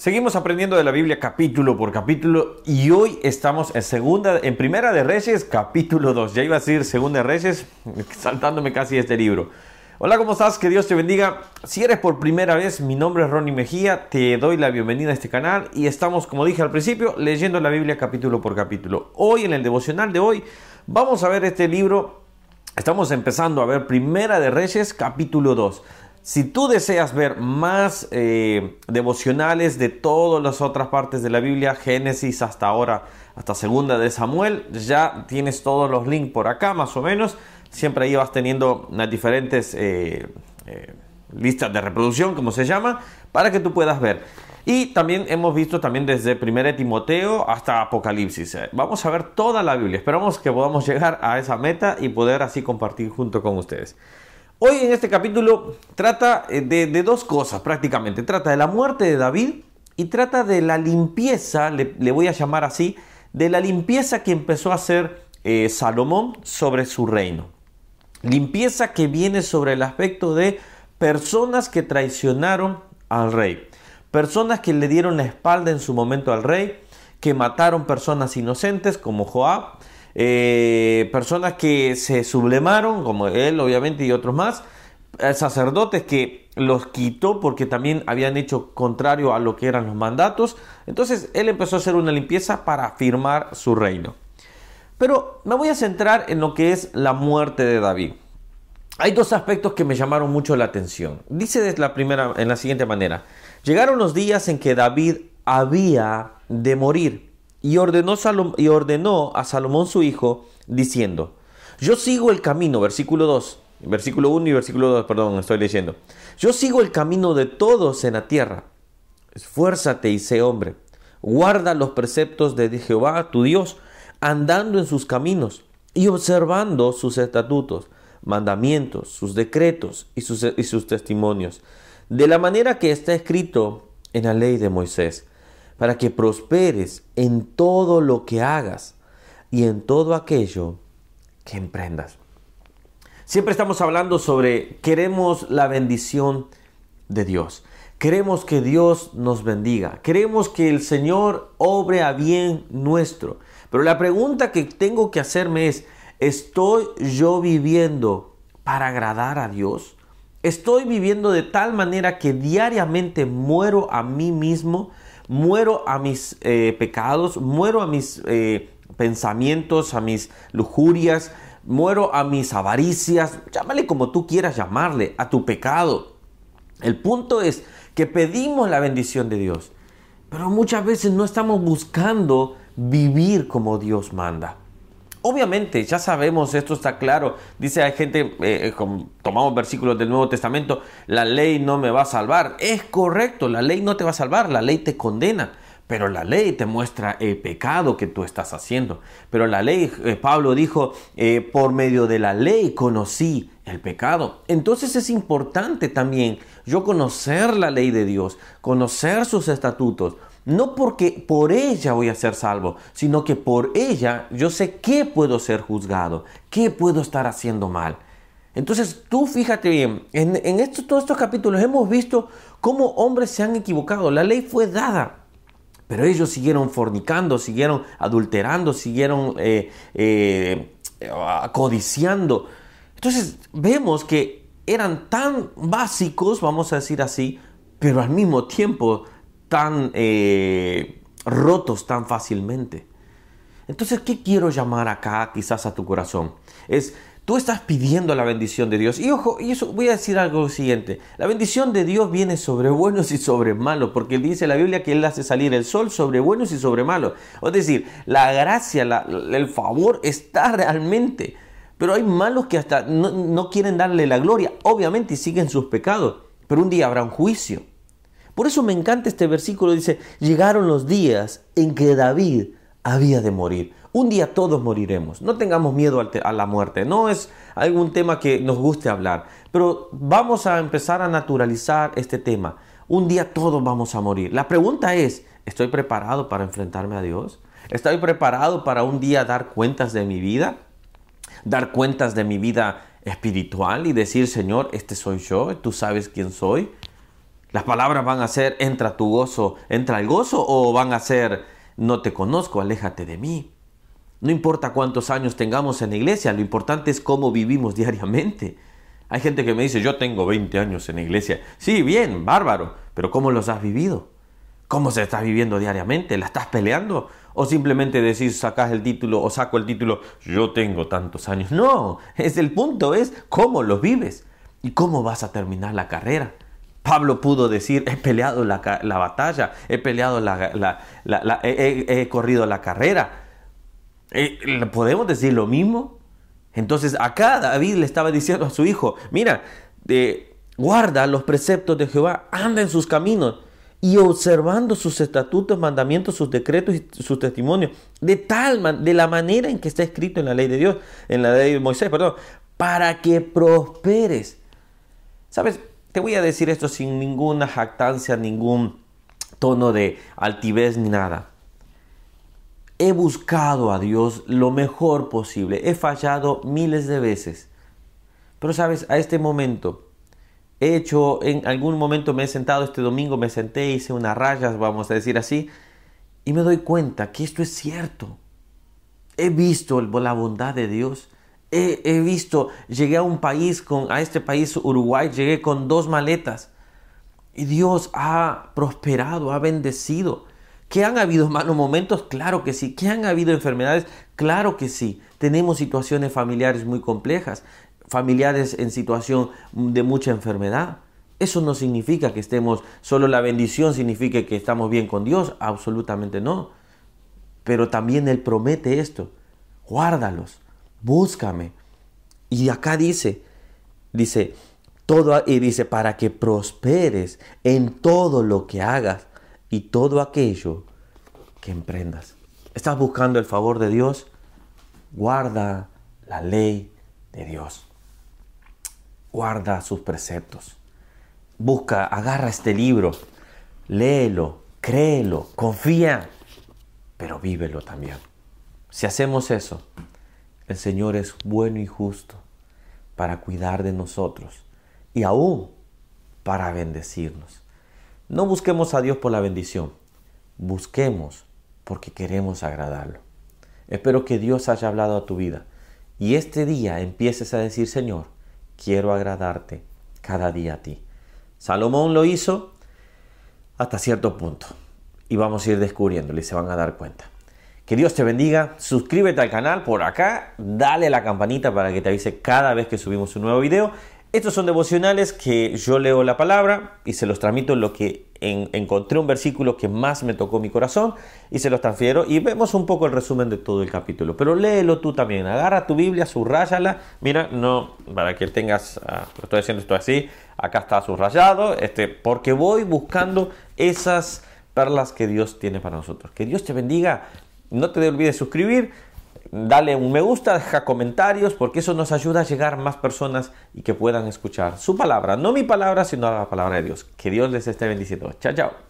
Seguimos aprendiendo de la Biblia capítulo por capítulo y hoy estamos en segunda, en Primera de Reyes, capítulo 2. Ya iba a decir Segunda de Reyes, saltándome casi este libro. Hola, ¿cómo estás? Que Dios te bendiga. Si eres por primera vez, mi nombre es Ronnie Mejía, te doy la bienvenida a este canal y estamos, como dije al principio, leyendo la Biblia capítulo por capítulo. Hoy, en el devocional de hoy, vamos a ver este libro. Estamos empezando a ver Primera de Reyes, capítulo 2. Si tú deseas ver más eh, devocionales de todas las otras partes de la Biblia, Génesis hasta ahora, hasta segunda de Samuel, ya tienes todos los links por acá más o menos. Siempre ahí vas teniendo las diferentes eh, eh, listas de reproducción, como se llama, para que tú puedas ver. Y también hemos visto también desde 1 Timoteo hasta Apocalipsis. Vamos a ver toda la Biblia. Esperamos que podamos llegar a esa meta y poder así compartir junto con ustedes. Hoy en este capítulo trata eh, de, dos cosas prácticamente. Trata de la muerte de David y trata de la limpieza, le, voy a llamar así, de la limpieza que empezó a hacer eh, Salomón sobre su reino. Limpieza que viene sobre el aspecto de personas que traicionaron al rey. Personas que le dieron la espalda en su momento al rey, que mataron personas inocentes como Joab eh, personas que se sublemaron, como él obviamente y otros más, eh, sacerdotes que los quitó porque también habían hecho contrario a lo que eran los mandatos. Entonces él empezó a hacer una limpieza para afirmar su reino. Pero me voy a centrar en lo que es la muerte de David. Hay dos aspectos que me llamaron mucho la atención. Dice la primera, en la siguiente manera: Llegaron los días en que David había de morir y ordenó, y ordenó a Salomón su hijo, diciendo, yo sigo el camino, versículo 2, versículo 1 y versículo 2, perdón, estoy leyendo, yo sigo el camino de todos en la tierra, esfuérzate y sé hombre, guarda los preceptos de Jehová tu Dios, andando en sus caminos y observando sus estatutos, mandamientos, sus decretos y sus, y sus testimonios, de la manera que está escrito en la ley de Moisés para que prosperes en todo lo que hagas y en todo aquello que emprendas. Siempre estamos hablando sobre queremos la bendición de Dios. Queremos que Dios nos bendiga. Queremos que el Señor obre a bien nuestro. Pero la pregunta que tengo que hacerme es, ¿estoy yo viviendo para agradar a Dios? ¿Estoy viviendo de tal manera que diariamente muero a mí mismo? Muero a mis eh, pecados, muero a mis eh, pensamientos, a mis lujurias, muero a mis avaricias, llámale como tú quieras llamarle, a tu pecado. El punto es que pedimos la bendición de Dios, pero muchas veces no estamos buscando vivir como Dios manda. Obviamente, ya sabemos, esto está claro. Dice, hay gente, eh, eh, tomamos versículos del Nuevo Testamento, la ley no me va a salvar. Es correcto, la ley no te va a salvar, la ley te condena. Pero la ley te muestra el pecado que tú estás haciendo. Pero la ley, eh, Pablo dijo, por medio de la ley conocí el pecado. Entonces es importante también yo conocer la ley de Dios, conocer sus estatutos, no porque por ella voy a ser salvo, sino que por ella yo sé qué puedo ser juzgado, qué puedo estar haciendo mal. Entonces tú fíjate bien, en, todos estos capítulos hemos visto cómo hombres se han equivocado. La ley fue dada, pero ellos siguieron fornicando, siguieron adulterando, siguieron eh, eh, codiciando. Entonces vemos que eran tan básicos, vamos a decir así, pero al mismo tiempo tan eh, rotos tan fácilmente. Entonces, ¿qué quiero llamar acá quizás a tu corazón? Es, tú estás pidiendo la bendición de Dios. Y ojo, y eso voy a decir algo siguiente. La bendición de Dios viene sobre buenos y sobre malos, porque dice la Biblia que Él hace salir el sol sobre buenos y sobre malos. Es decir, la gracia, el favor está realmente. Pero hay malos que hasta no, no quieren darle la gloria, obviamente, y siguen sus pecados. Pero un día habrá un juicio. Por eso me encanta este versículo, dice, llegaron los días en que David había de morir. Un día todos moriremos. No tengamos miedo a la muerte. No es algún tema que nos guste hablar. Pero vamos a empezar a naturalizar este tema. Un día todos vamos a morir. La pregunta es, ¿estoy preparado para enfrentarme a Dios? ¿Estoy preparado para un día dar cuentas de mi vida? Dar cuentas de mi vida espiritual y decir, Señor, este soy yo, tú sabes quién soy. Las palabras van a ser, entra tu gozo, entra el gozo, o van a ser, no te conozco, aléjate de mí. No importa cuántos años tengamos en la iglesia, lo importante es cómo vivimos diariamente. Hay gente que me dice, yo tengo 20 años en la iglesia. Sí, bien, bárbaro, pero ¿cómo los has vivido? ¿Cómo se está viviendo diariamente? ¿La estás peleando? ¿O simplemente decís, sacas el título o saco el título, yo tengo tantos años? No, es el punto, es cómo los vives y cómo vas a terminar la carrera. Pablo pudo decir, he peleado la, batalla, he peleado la, he, corrido la carrera. Eh, ¿Podemos decir lo mismo? Entonces acá David le estaba diciendo a su hijo, mira, eh, guarda los preceptos de Jehová, anda en sus caminos y observando sus estatutos, mandamientos, sus decretos y sus testimonios, de tal de la manera en que está escrito en la ley de Dios, en la ley de Moisés, perdón, para que prosperes. ¿Sabes? Te voy a decir esto sin ninguna jactancia, ningún tono de altivez ni nada. He buscado a Dios lo mejor posible. He fallado miles de veces. Pero sabes, a este momento he hecho, en algún momento me he sentado este domingo, me senté, hice unas rayas, vamos a decir así, y me doy cuenta que esto es cierto. He visto la bondad de Dios. He, visto, llegué a un país, con, a este país Uruguay, llegué con dos maletas. Y Dios ha prosperado, ha bendecido. ¿Que han habido malos momentos? Claro que sí. ¿Que han habido enfermedades? Claro que sí. Tenemos situaciones familiares muy complejas familiares en situación de mucha enfermedad. Eso no significa que estemos, solo la bendición significa que estamos bien con Dios, absolutamente no. Pero también Él promete esto, guárdalos, búscame. Y acá dice, dice, todo, y dice, para que prosperes en todo lo que hagas y todo aquello que emprendas. ¿Estás buscando el favor de Dios? Guarda la ley de Dios guarda sus preceptos. Busca, agarra este libro, léelo, créelo, confía, pero vívelo también. Si hacemos eso, el Señor es bueno y justo para cuidar de nosotros y aún para bendecirnos. No busquemos a Dios por la bendición, busquemos porque queremos agradarlo. Espero que Dios haya hablado a tu vida y este día empieces a decir, Señor, quiero agradarte cada día a ti. Salomón lo hizo hasta cierto punto y vamos a ir descubriéndolo y se van a dar cuenta. Que Dios te bendiga, suscríbete al canal por acá, dale a la campanita para que te avise cada vez que subimos un nuevo video estos son devocionales que yo leo la palabra y se los transmito en lo que encontré un versículo que más me tocó mi corazón y se los transfiero y vemos un poco el resumen de todo el capítulo. Pero léelo tú también, agarra tu Biblia, subrayala. Mira, no, para que tengas, ah, estoy haciendo esto así, acá está subrayado, este, porque voy buscando esas perlas que Dios tiene para nosotros. Que Dios te bendiga, no te olvides suscribir Dale un me gusta, deja comentarios, porque eso nos ayuda a llegar a más personas y que puedan escuchar su palabra. No mi palabra, sino la palabra de Dios. Que Dios les esté bendiciendo. Chao, chao.